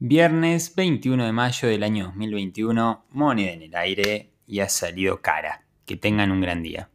Viernes 21 de mayo del año 2021, moneda en el aire y ha salido cara. Que tengan un gran día.